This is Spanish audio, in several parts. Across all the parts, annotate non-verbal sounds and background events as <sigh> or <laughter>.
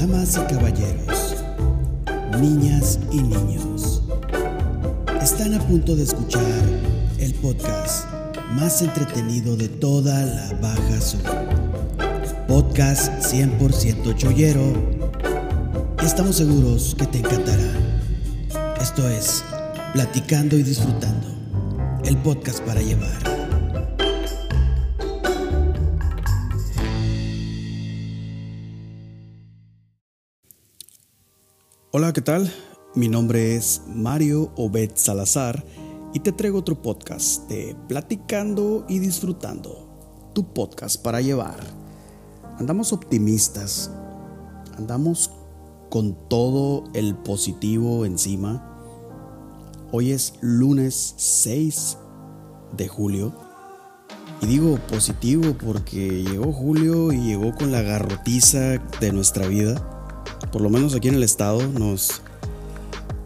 Damas y caballeros, niñas y niños, están a punto de escuchar el podcast más entretenido de toda la Baja Sur. Podcast 100% chollero. Y estamos seguros que te encantará. Esto es Platicando y Disfrutando, el podcast para llevar. Hola, ¿qué tal? Mi nombre es Mario Obed Salazar y te traigo otro podcast de Platicando y Disfrutando, tu podcast para llevar. Andamos optimistas, andamos con todo el positivo encima. Hoy es lunes 6 de julio. Y digo positivo porque llegó julio y llegó con la garrotiza de nuestra vida por lo menos aquí en el estado, nos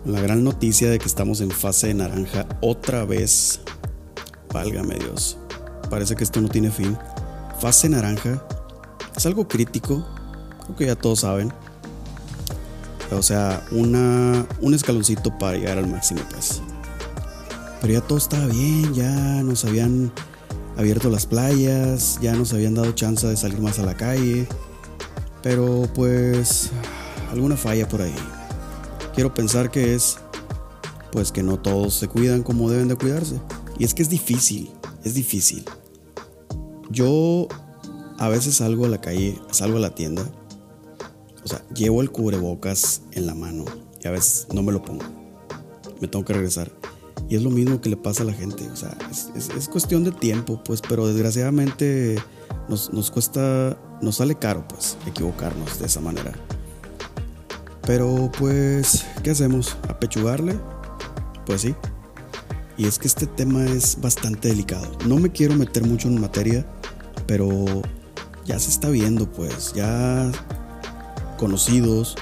la gran noticia de que estamos en fase de naranja otra vez. Válgame Dios. Parece que esto no tiene fin. Fase naranja es algo crítico. Creo que ya todos saben. O sea, una, un escaloncito para llegar al máximo, pues. Pero ya todo estaba bien, ya nos habían abierto las playas, ya nos habían dado chance de salir más a la calle. Pero pues alguna falla por ahí. Quiero pensar que es pues que no todos se cuidan como deben de cuidarse. Y es que es difícil, es difícil. Yo a veces salgo a la calle, salgo a la tienda, o sea, llevo el cubrebocas en la mano y a veces no me lo pongo. Me tengo que regresar. Y es lo mismo que le pasa a la gente, o sea, es, cuestión de tiempo, pues, pero desgraciadamente nos, nos cuesta, nos sale caro, pues, equivocarnos de esa manera. Pero pues, ¿qué hacemos? ¿Apechugarle? Pues sí. Y es que este tema es bastante delicado. No me quiero meter mucho en materia, pero ya se está viendo, pues, ya conocidos,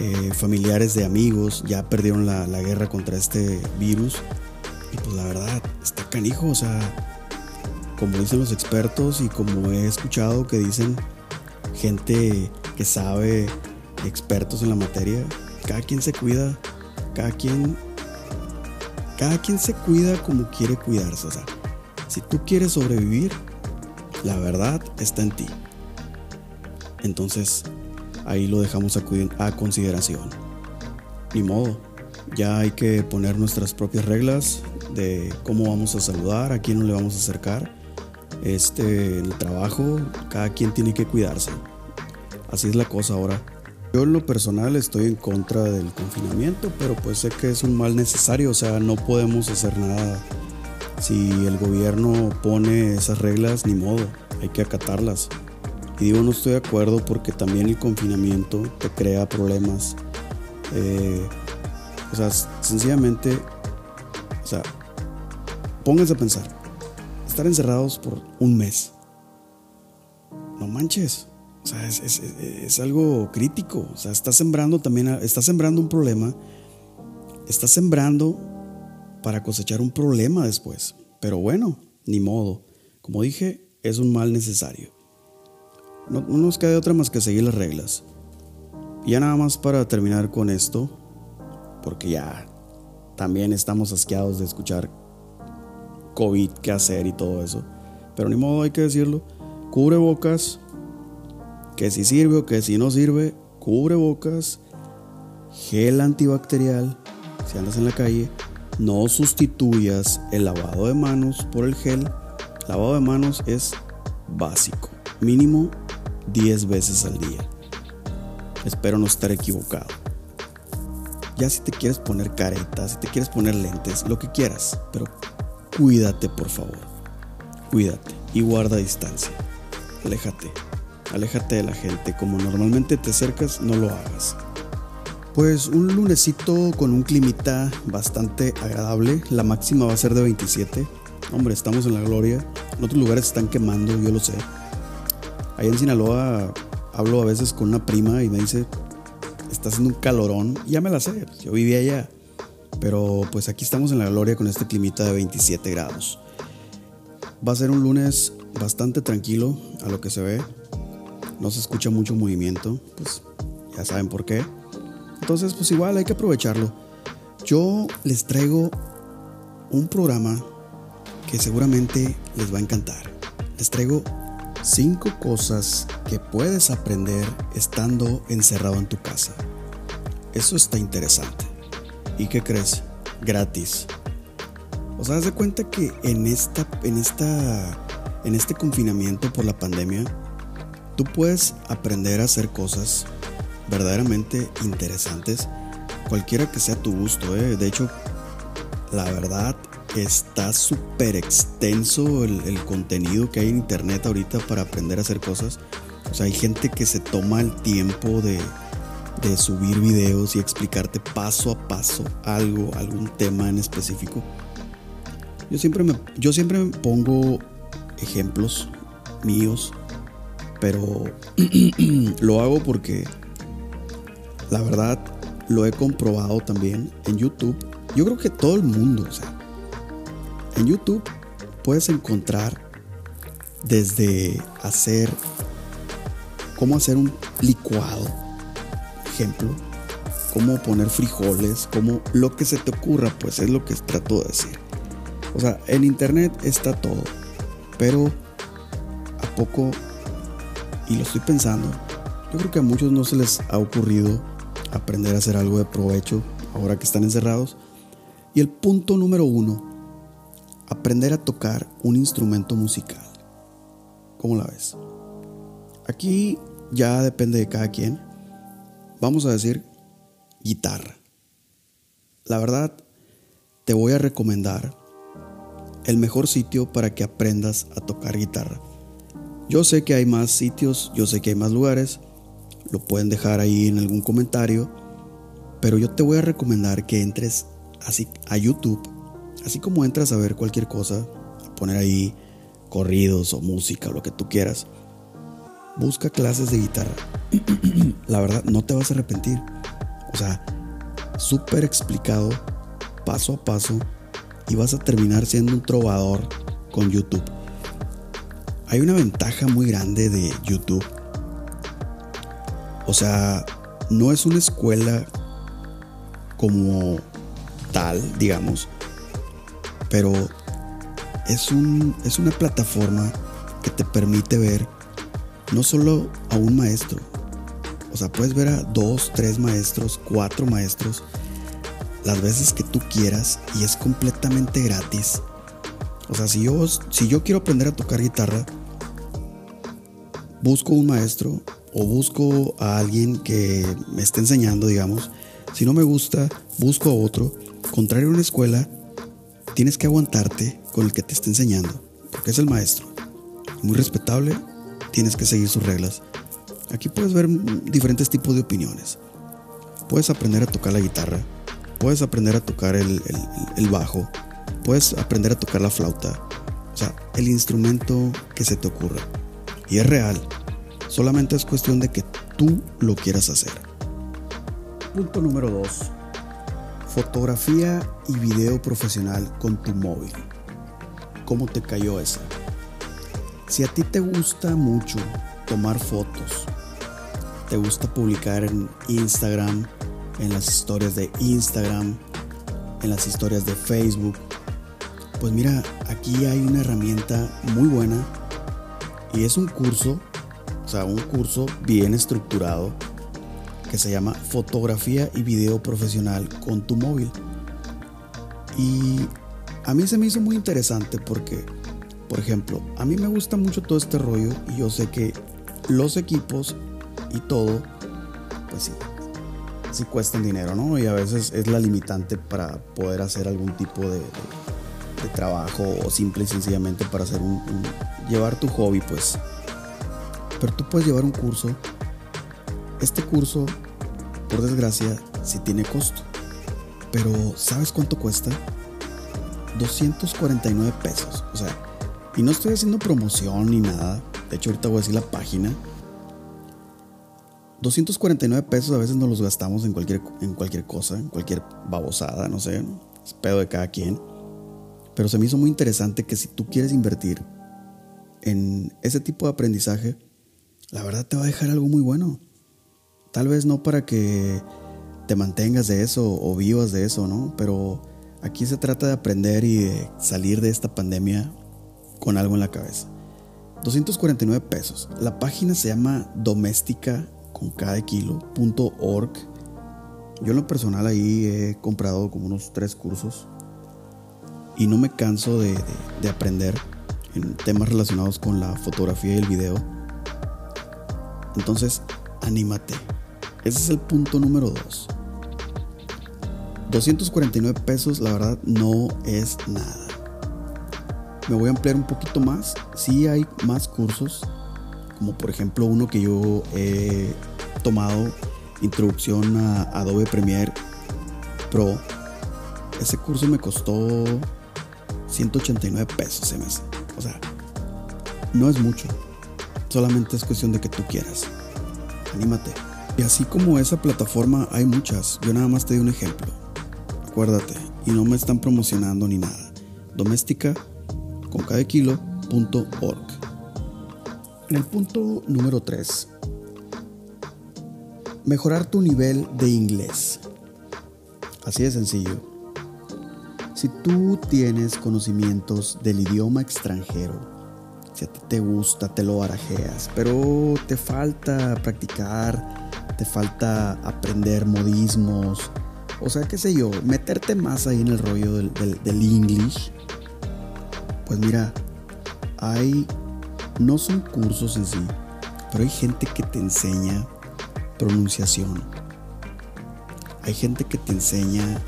eh, familiares de amigos, ya perdieron la, la guerra contra este virus. Y pues la verdad, está canijo, o sea, como dicen los expertos y como he escuchado que dicen gente que sabe expertos en la materia, cada quien se cuida, cada quien cada quien se cuida como quiere cuidarse, o sea, si tú quieres sobrevivir, la verdad está en ti. Entonces, ahí lo dejamos a, consideración. Ni modo, ya hay que poner nuestras propias reglas de cómo vamos a saludar, a quién no le vamos a acercar. Este, el trabajo, cada quien tiene que cuidarse. Así es la cosa ahora. Yo en lo personal estoy en contra del confinamiento, pero pues sé que es un mal necesario, o sea, no podemos hacer nada. Si el gobierno pone esas reglas, ni modo, hay que acatarlas. Y digo, no estoy de acuerdo porque también el confinamiento te crea problemas. Eh, o sea, sencillamente, o sea, pónganse a pensar, estar encerrados por un mes. No manches. O sea, es, algo crítico. O sea, está sembrando también, está sembrando un problema. Está sembrando para cosechar un problema después. Pero bueno, ni modo. Como dije, es un mal necesario. No, no nos queda otra más que seguir las reglas. Y ya nada más para terminar con esto, porque ya también estamos asqueados de escuchar COVID, qué hacer y todo eso. Pero ni modo, hay que decirlo. Cubre bocas, que si sirve o que si no sirve, cubre bocas, gel antibacterial, si andas en la calle, no sustituyas el lavado de manos por el gel. Lavado de manos es básico, mínimo 10 veces al día. Espero no estar equivocado. Ya si te quieres poner caretas, si te quieres poner lentes, lo que quieras, pero cuídate por favor. Cuídate y guarda distancia. Aléjate. Aléjate de la gente, como normalmente te acercas, no lo hagas. Pues un lunesito con un climita bastante agradable, la máxima va a ser de 27. Hombre, estamos en la gloria. En otros lugares están quemando, yo lo sé. Allá en Sinaloa hablo a veces con una prima y me dice, está haciendo un calorón. ya me la sé, yo vivía allá. Pero pues aquí estamos en la gloria con este climita de 27 grados. Va a ser un lunes bastante tranquilo a lo que se ve no se escucha mucho movimiento, pues ya saben por qué. Entonces, pues igual hay que aprovecharlo. Yo les traigo un programa que seguramente les va a encantar. Les traigo cinco cosas que puedes aprender estando encerrado en tu casa. Eso está interesante. ¿Y qué crees? Gratis. O sea, haz de cuenta que en esta, en esta, en este confinamiento por la pandemia, tú puedes aprender a hacer cosas verdaderamente interesantes, cualquiera que sea tu gusto. ¿eh? De hecho, la verdad está súper extenso el, contenido que hay en internet ahorita para aprender a hacer cosas. O sea, hay gente que se toma el tiempo de, subir videos y explicarte paso a paso algo, algún tema en específico. Yo siempre me, yo siempre pongo ejemplos míos, pero <clears throat> lo hago porque la verdad lo he comprobado también en YouTube. Yo creo que todo el mundo, o sea, en YouTube puedes encontrar desde hacer cómo hacer un licuado, ejemplo, cómo poner frijoles, como lo que se te ocurra, pues es lo que trato de decir. O sea, en internet está todo, pero a poco, y lo estoy pensando, yo creo que a muchos no se les ha ocurrido aprender a hacer algo de provecho ahora que están encerrados. Y el punto número uno, aprender a tocar un instrumento musical. ¿Cómo la ves? Aquí ya depende de cada quien. Vamos a decir guitarra. La verdad, te voy a recomendar el mejor sitio para que aprendas a tocar guitarra. Yo sé que hay más sitios, yo sé que hay más lugares, lo pueden dejar ahí en algún comentario, pero yo te voy a recomendar que entres así a YouTube, así como entras a ver cualquier cosa, a poner ahí corridos o música o lo que tú quieras. Busca clases de guitarra. <clears throat> La verdad, no te vas a arrepentir. O sea, súper explicado, paso a paso, y vas a terminar siendo un trovador con YouTube. Hay una ventaja muy grande de YouTube. O sea, no es una escuela como tal, digamos, pero es, un, es una plataforma que te permite ver no solo a un maestro, o sea, puedes ver a dos, tres maestros, cuatro maestros las veces que tú quieras y es completamente gratis. O sea, si yo, si yo quiero aprender a tocar guitarra, busco un maestro o busco a alguien que me esté enseñando, digamos. Si no me gusta, busco a otro. Contrario a una escuela, tienes que aguantarte con el que te esté enseñando, porque es el maestro. Muy respetable, tienes que seguir sus reglas. Aquí puedes ver diferentes tipos de opiniones. Puedes aprender a tocar la guitarra, puedes aprender a tocar el, bajo, puedes aprender a tocar la flauta, o sea, el instrumento que se te ocurra. Y es real, solamente es cuestión de que tú lo quieras hacer. Punto número 2. Fotografía y video profesional con tu móvil. ¿Cómo te cayó esa? Si a ti te gusta mucho tomar fotos, te gusta publicar en Instagram, en las historias de Instagram, en las historias de Facebook. Pues mira, aquí hay una herramienta muy buena y es un curso, o sea, un curso bien estructurado que se llama Fotografía y Video Profesional con tu móvil. Y a mí se me hizo muy interesante porque, por ejemplo, a mí me gusta mucho todo este rollo y yo sé que los equipos y todo, pues sí, sí cuestan dinero, ¿no? Y a veces es la limitante para poder hacer algún tipo de, trabajo o simple y sencillamente para hacer un, llevar tu hobby, pues. Pero tú puedes llevar un curso. Este curso, por desgracia, sí tiene costo. Pero ¿sabes cuánto cuesta? 249 pesos. O sea, y no estoy haciendo promoción ni nada. De hecho, ahorita voy a decir la página 249 pesos a veces nos los gastamos en cualquier, en cualquier cosa, en cualquier babosada, no sé, es pedo de cada quien. Pero se me hizo muy interesante que si tú quieres invertir en ese tipo de aprendizaje, la verdad te va a dejar algo muy bueno. Tal vez no para que te mantengas de eso o vivas de eso, ¿no? Pero aquí se trata de aprender y de salir de esta pandemia con algo en la cabeza. 249 pesos. La página se llama doméstica con cada kilo.org. Yo en lo personal ahí he comprado como unos tres cursos y no me canso de, de aprender temas relacionados con la fotografía y el video. Entonces, anímate. Ese es el punto número 2. 249 pesos, la verdad, no es nada. Me voy a ampliar un poquito más. Sí hay más cursos, como por ejemplo uno que yo he tomado, Introducción a Adobe Premiere Pro. Ese curso me costó 189 pesos, se me hace. O sea, no es mucho. Solamente es cuestión de que tú quieras. Anímate. Y así como esa plataforma hay muchas. Yo nada más te doy un ejemplo. Acuérdate. Y no me están promocionando ni nada. Doméstica con. En el punto número 3. Mejorar tu nivel de inglés. Así de sencillo. Si tú tienes conocimientos del idioma extranjero, si a ti te gusta, te lo barajeas, pero te falta practicar, te falta aprender modismos, o sea, qué sé yo, meterte más ahí en el rollo del, del, English, pues mira, hay, no son cursos en sí, pero hay gente que te enseña pronunciación. Hay gente que te enseña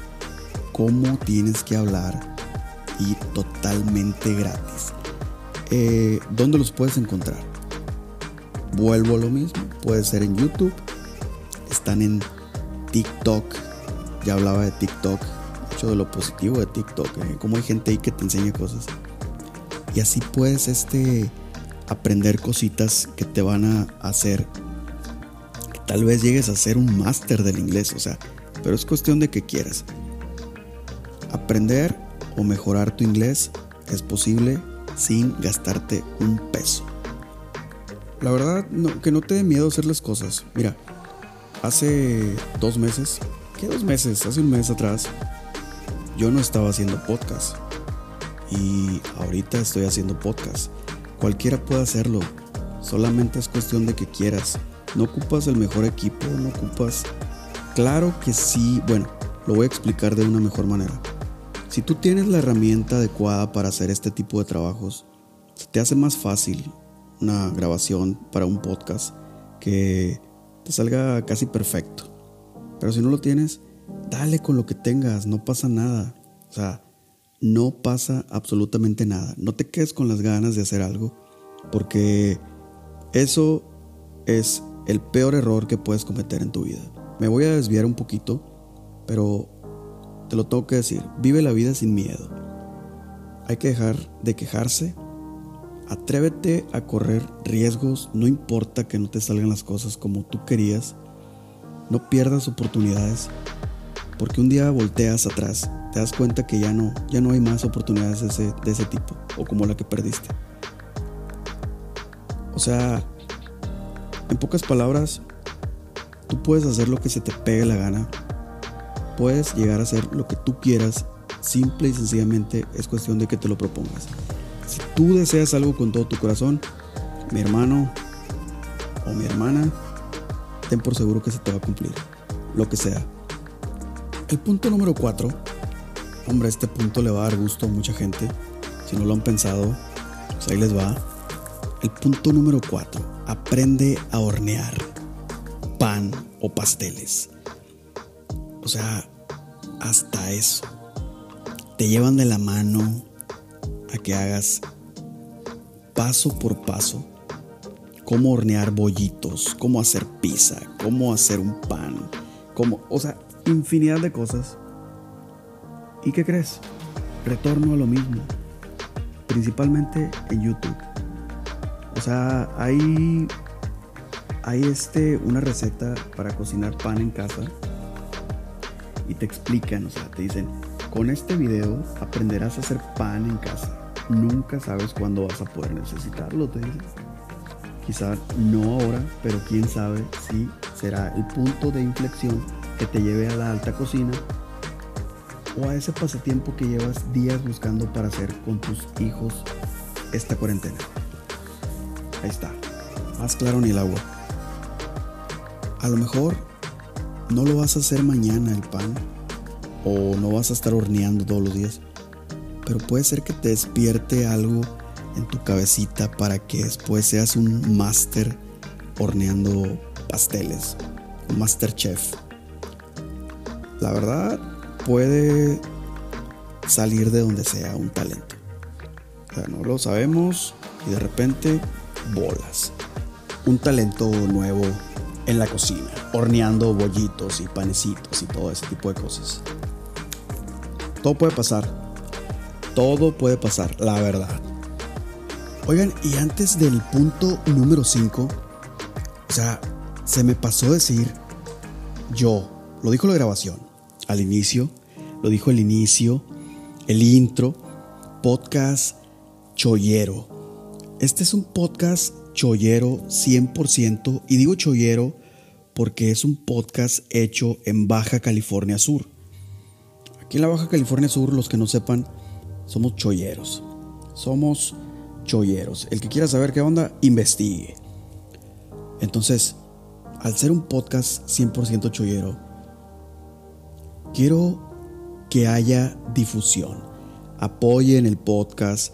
cómo tienes que hablar y totalmente gratis. Eh, ¿Dónde los puedes encontrar? Vuelvo a lo mismo. Puede ser en YouTube. Están en TikTok. Ya hablaba de TikTok. Mucho de lo positivo de TikTok. Eh, como hay gente ahí que te enseña cosas. Y así puedes este, aprender cositas que te van a hacer. Tal vez llegues a ser un máster del inglés. O sea, pero es cuestión de que quieras. Aprender o mejorar tu inglés es posible sin gastarte un peso. La verdad, que no te dé miedo hacer las cosas. Mira, hace dos meses, ¿qué dos meses? Hace un mes atrás, yo no estaba haciendo podcast. Y ahorita estoy haciendo podcast. Cualquiera puede hacerlo. Solamente es cuestión de que quieras. No ocupas el mejor equipo, no ocupas... Claro que sí, bueno, lo voy a explicar de una mejor manera. Si tú tienes la herramienta adecuada para hacer este tipo de trabajos, te hace más fácil una grabación para un podcast que te salga casi perfecto. Pero si no lo tienes, dale con lo que tengas, no pasa nada. O sea, no pasa absolutamente nada. No te quedes con las ganas de hacer algo, porque eso es el peor error que puedes cometer en tu vida. Me voy a desviar un poquito, pero te lo tengo que decir, vive la vida sin miedo. Hay que dejar de quejarse. Atrévete a correr riesgos, no importa que no te salgan las cosas como tú querías. No pierdas oportunidades, porque un día volteas atrás, te das cuenta que ya no, ya no hay más oportunidades de ese, de ese tipo, o como la que perdiste. O sea, en pocas palabras, tú puedes hacer lo que se te pegue la gana, puedes llegar a hacer lo que tú quieras, simple y sencillamente es cuestión de que te lo propongas. Si tú deseas algo con todo tu corazón, mi hermano o mi hermana, ten por seguro que se te va a cumplir, lo que sea. El punto número 4, hombre, este punto le va a dar gusto a mucha gente. Si no lo han pensado, pues ahí les va. El punto número 4, aprende a hornear pan o pasteles. O sea, hasta eso. Te llevan de la mano a que hagas paso por paso cómo hornear bollitos, cómo hacer pizza, cómo hacer un pan, cómo, o sea, infinidad de cosas. ¿Y qué crees? Retorno a lo mismo, principalmente en YouTube. O sea, hay hay este una receta para cocinar pan en casa y te explican, o sea, te dicen, con este video aprenderás a hacer pan en casa. Nunca sabes cuándo vas a poder necesitarlo, te dicen. quizá no ahora, pero quién sabe si será el punto de inflexión que te lleve a la alta cocina o a ese pasatiempo que llevas días buscando para hacer con tus hijos esta cuarentena. Ahí está, más claro ni el agua. A lo mejor no lo vas a hacer mañana el pan o no vas a estar horneando todos los días, pero puede ser que te despierte algo en tu cabecita para que después seas un máster horneando pasteles, un master chef. La verdad, puede salir de donde sea un talento. no lo sabemos y de repente bolas. Un talento nuevo en la cocina, horneando bollitos y panecitos y todo ese tipo de cosas. Todo puede pasar. Todo puede pasar, la verdad. Oigan, y antes del punto número 5, o sea, se me pasó decir, yo, lo dijo la grabación, al inicio, lo dijo el inicio, el intro, podcast chollero. Este es un podcast chollero 100% y digo chollero porque es un podcast hecho en Baja California Sur. Aquí en la Baja California Sur, los que no sepan, somos cholleros. Somos cholleros. El que quiera saber qué onda, investigue. Entonces, al ser un podcast 100% chollero, quiero que haya difusión. Apoyen el podcast.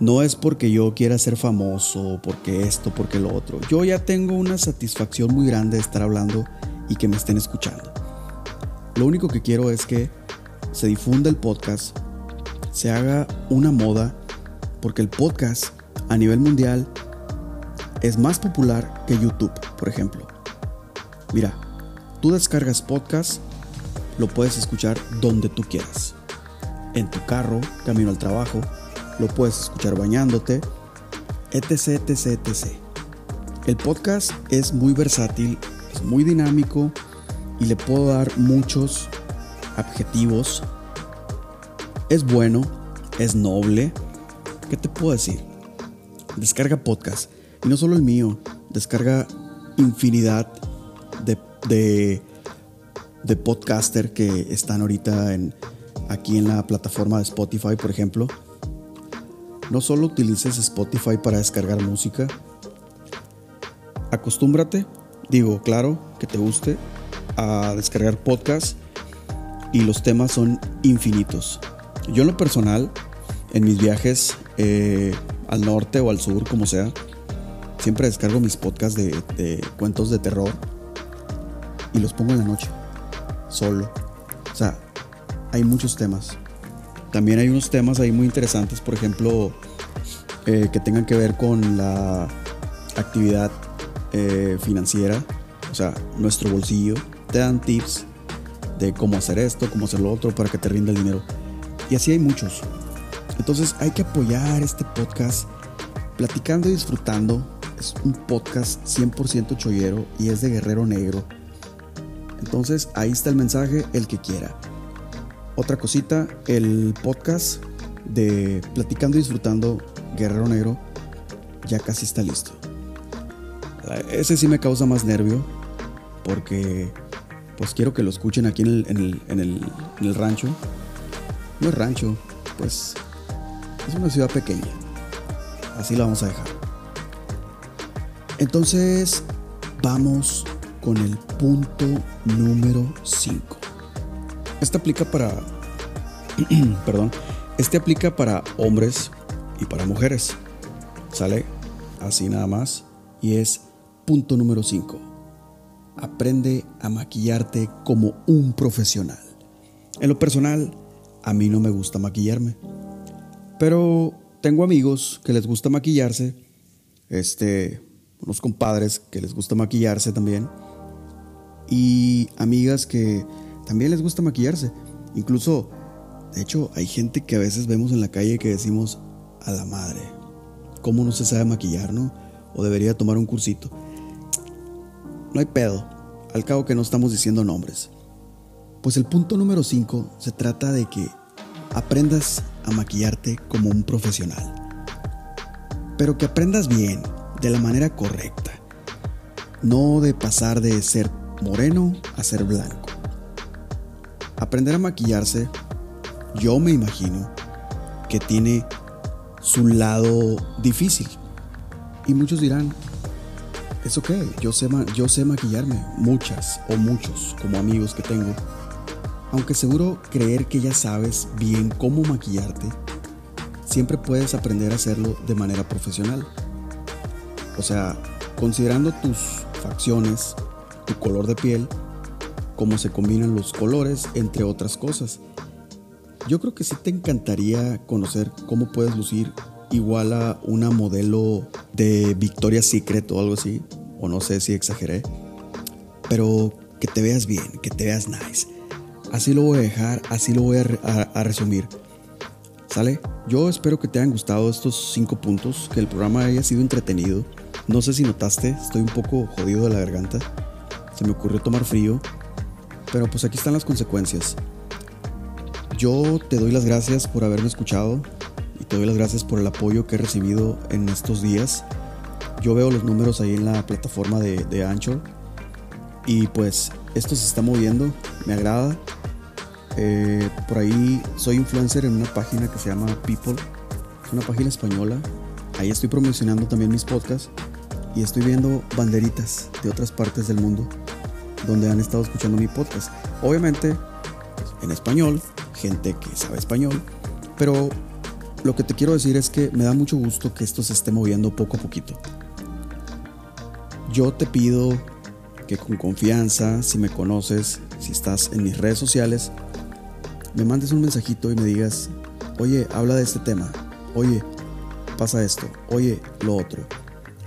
No es porque yo quiera ser famoso, porque esto, porque lo otro. Yo ya tengo una satisfacción muy grande de estar hablando y que me estén escuchando. Lo único que quiero es que se difunda el podcast, se haga una moda, porque el podcast a nivel mundial es más popular que YouTube, por ejemplo. Mira, tú descargas podcast, lo puedes escuchar donde tú quieras. En tu carro, camino al trabajo, lo puedes escuchar bañándote, etc, etc, etc. El podcast es muy versátil, es muy dinámico y le puedo dar muchos adjetivos. Es bueno, es noble. ¿Qué te puedo decir? descarga podcast. Y no solo el mío, descarga infinidad de, de, de podcaster que están ahorita en, aquí en la plataforma de Spotify, por ejemplo. No solo utilices Spotify para descargar música. Acostúmbrate, digo, claro, que te guste, a descargar podcast y los temas son infinitos. Yo en lo personal, en mis viajes, eh, al norte o al sur, como sea, siempre descargo mis podcasts de, cuentos de terror y los pongo en la noche, solo. O sea, hay muchos temas. También hay unos temas ahí muy interesantes, por ejemplo, eh, que tengan que ver con la actividad eh, financiera, o sea, nuestro bolsillo. Te dan tips de cómo hacer esto, cómo hacer lo otro para que te rinda el dinero. Y así hay muchos. Entonces hay que apoyar este podcast. Platicando y disfrutando es un podcast 100% chollero y es de Guerrero Negro. Entonces ahí está el mensaje, el que quiera. Otra cosita, el podcast de Platicando y disfrutando Guerrero Negro ya casi está listo. Ese sí me causa más nervio porque pues quiero que lo escuchen aquí en el, en el, en el, rancho. No es rancho, pues es una ciudad pequeña. Así la vamos a dejar. Entonces, vamos con el punto número 5. Este aplica para... <clears throat> perdón. Este aplica para hombres y para mujeres. ¿Sale? Así nada más. Y es punto número 5. Aprende a maquillarte como un profesional. En lo personal, a mí no me gusta maquillarme. Pero tengo amigos que les gusta maquillarse, este, unos compadres que les gusta maquillarse también, y amigas que también les gusta maquillarse. Incluso, de hecho, hay gente que a veces vemos en la calle que decimos, a la madre, ¿cómo no se sabe maquillar, no? O debería tomar un cursito. No hay pedo, al cabo que no estamos diciendo nombres. Pues el punto número 5 se trata de que aprendas a maquillarte como un profesional. Pero que aprendas bien, de la manera correcta. No de pasar de ser moreno a ser blanco. Aprender a maquillarse, yo me imagino que tiene su lado difícil. Y muchos dirán, es ok, yo sé, yo sé maquillarme, muchas o muchos como amigos que tengo. Aunque seguro creer que ya sabes bien cómo maquillarte, siempre puedes aprender a hacerlo de manera profesional. O sea, considerando tus facciones, tu color de piel, cómo se combinan los colores, entre otras cosas. Yo creo que sí te encantaría conocer cómo puedes lucir igual a una modelo de Victoria's Secret o algo así, o no sé si exageré, pero que te veas bien, que te veas nice. Así lo voy a dejar, así lo voy a, resumir. ¿Sale? Yo espero que te hayan gustado estos cinco puntos, que el programa haya sido entretenido. No sé si notaste, estoy un poco jodido de la garganta. Se me ocurrió tomar frío, pero pues aquí están las consecuencias. Yo te doy las gracias por haberme escuchado y te doy las gracias por el apoyo que he recibido en estos días. Yo veo los números ahí en la plataforma de, de Anchor y pues esto se está moviendo, me agrada. Eh, por ahí soy influencer en una página que se llama People, es una página española. Ahí estoy promocionando también mis podcasts y estoy viendo banderitas de otras partes del mundo donde han estado escuchando mi podcast. Obviamente en español, gente que sabe español, pero lo que te quiero decir es que me da mucho gusto que esto se esté moviendo poco a poquito. Yo te pido que con confianza, si me conoces, si estás en mis redes sociales, me mandes un mensajito y me digas, oye, habla de este tema, oye, pasa esto, oye, lo otro.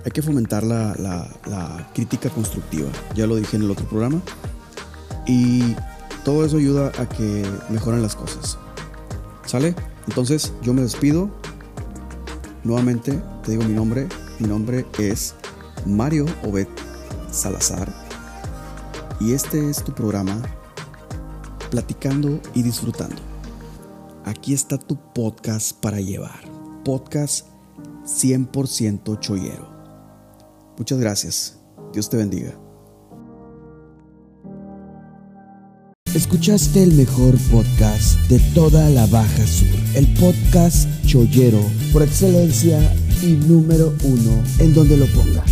Hay que fomentar la, crítica constructiva, ya lo dije en el otro programa, y todo eso ayuda a que mejoren las cosas. ¿Sale? Entonces yo me despido. Nuevamente te digo mi nombre. Mi nombre es Mario Obed Salazar. Y este es tu programa Platicando y Disfrutando. Aquí está tu podcast para llevar. Podcast 100% chollero. Muchas gracias. Dios te bendiga. Escuchaste el mejor podcast de toda la Baja Sur, el podcast chollero por excelencia y número uno en donde lo pongas.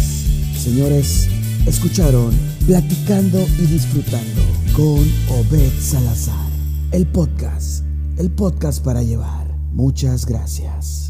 Señores, escucharon Platicando y Disfrutando con Obed Salazar, el podcast, el podcast para llevar. Muchas gracias.